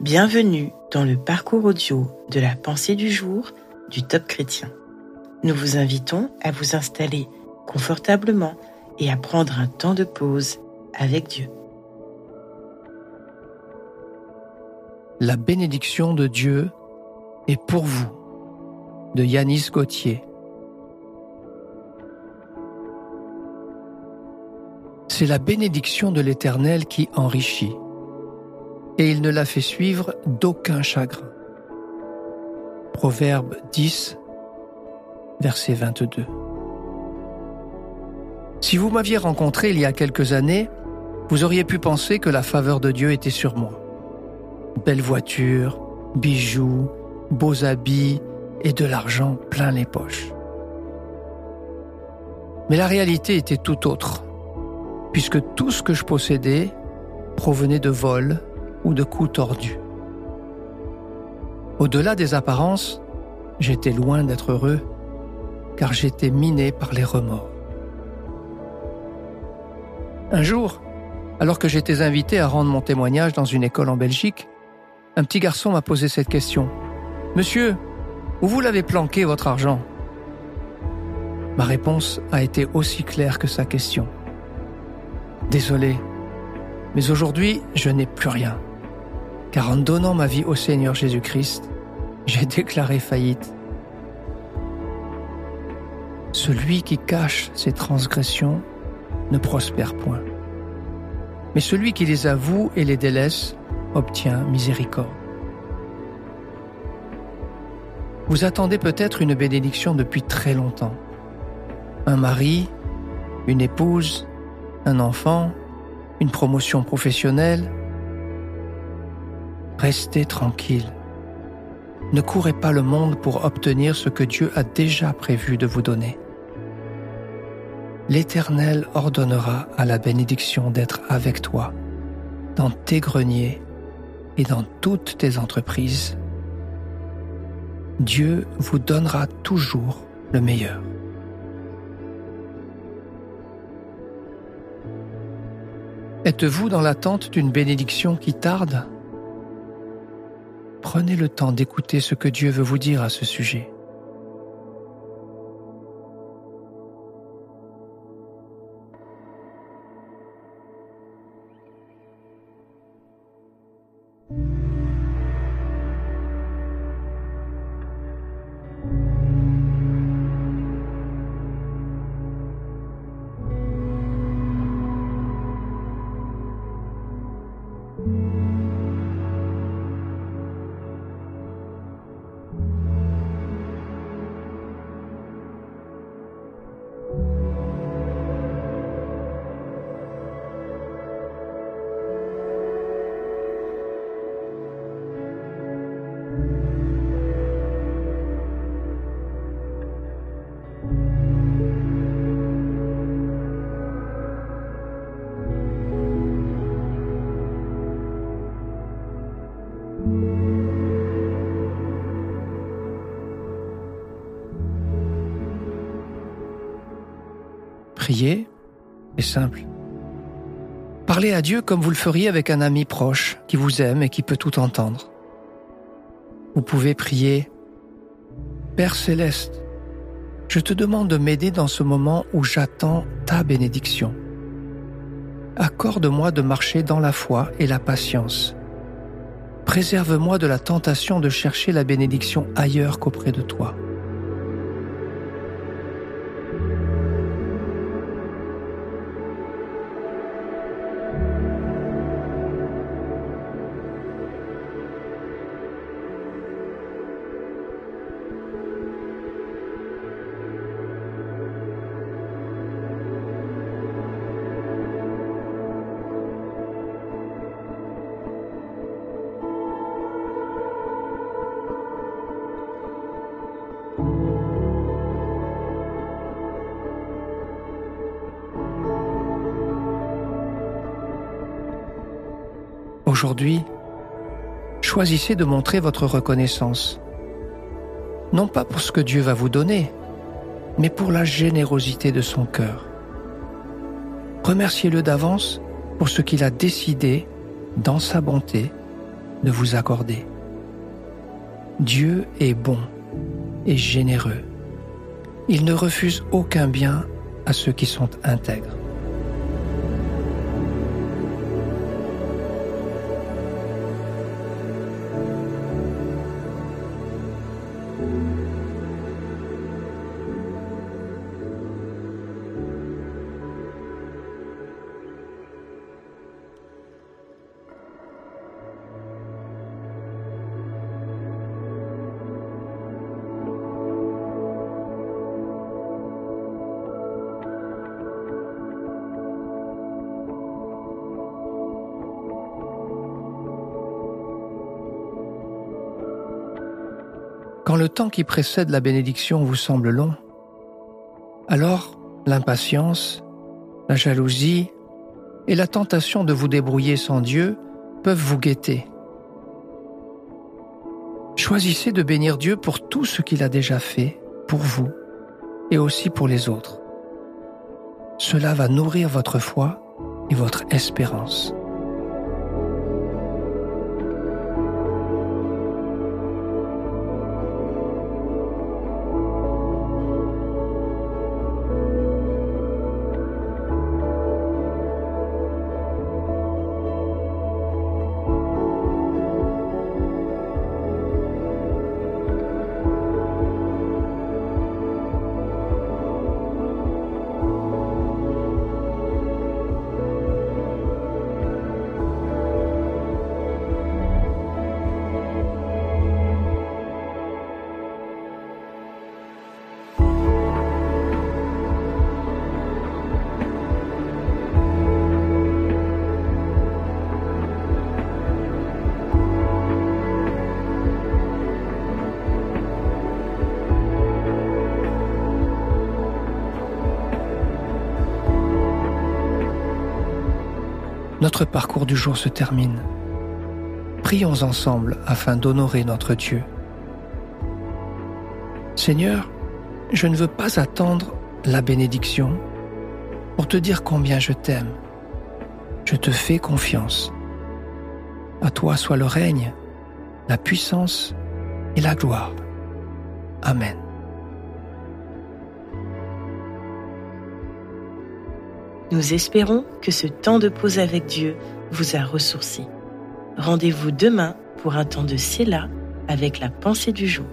Bienvenue dans le parcours audio de la pensée du jour du Top Chrétien. Nous vous invitons à vous installer confortablement et à prendre un temps de pause avec Dieu. La bénédiction de Dieu est pour vous de Yanis Gauthier. C'est la bénédiction de l'Éternel qui enrichit et il ne la fait suivre d'aucun chagrin. Proverbe 10, verset 22. Si vous m'aviez rencontré il y a quelques années, vous auriez pu penser que la faveur de Dieu était sur moi. Belle voiture, bijoux, beaux habits et de l'argent plein les poches. Mais la réalité était tout autre, puisque tout ce que je possédais provenait de vols, ou de coups tordus. Au-delà des apparences, j'étais loin d'être heureux, car j'étais miné par les remords. Un jour, alors que j'étais invité à rendre mon témoignage dans une école en Belgique, un petit garçon m'a posé cette question. Monsieur, où vous l'avez planqué votre argent? Ma réponse a été aussi claire que sa question. Désolé, mais aujourd'hui, je n'ai plus rien car en donnant ma vie au Seigneur Jésus-Christ, j'ai déclaré faillite. Celui qui cache ses transgressions ne prospère point, mais celui qui les avoue et les délaisse obtient miséricorde. Vous attendez peut-être une bénédiction depuis très longtemps. Un mari, une épouse, un enfant, une promotion professionnelle, Restez tranquille. Ne courez pas le monde pour obtenir ce que Dieu a déjà prévu de vous donner. L'Éternel ordonnera à la bénédiction d'être avec toi, dans tes greniers et dans toutes tes entreprises. Dieu vous donnera toujours le meilleur. Êtes-vous dans l'attente d'une bénédiction qui tarde? Prenez le temps d'écouter ce que Dieu veut vous dire à ce sujet. Prier est simple. Parlez à Dieu comme vous le feriez avec un ami proche qui vous aime et qui peut tout entendre. Vous pouvez prier Père céleste, je te demande de m'aider dans ce moment où j'attends ta bénédiction. Accorde-moi de marcher dans la foi et la patience. Préserve-moi de la tentation de chercher la bénédiction ailleurs qu'auprès de toi. Aujourd'hui, choisissez de montrer votre reconnaissance. Non pas pour ce que Dieu va vous donner, mais pour la générosité de son cœur. Remerciez-le d'avance pour ce qu'il a décidé, dans sa bonté, de vous accorder. Dieu est bon et généreux. Il ne refuse aucun bien à ceux qui sont intègres. Quand le temps qui précède la bénédiction vous semble long, alors l'impatience, la jalousie et la tentation de vous débrouiller sans Dieu peuvent vous guetter. Choisissez de bénir Dieu pour tout ce qu'il a déjà fait pour vous et aussi pour les autres. Cela va nourrir votre foi et votre espérance. Notre parcours du jour se termine. Prions ensemble afin d'honorer notre Dieu. Seigneur, je ne veux pas attendre la bénédiction pour te dire combien je t'aime. Je te fais confiance. À toi soit le règne, la puissance et la gloire. Amen. Nous espérons que ce temps de pause avec Dieu vous a ressourci. Rendez-vous demain pour un temps de Séla avec la pensée du jour.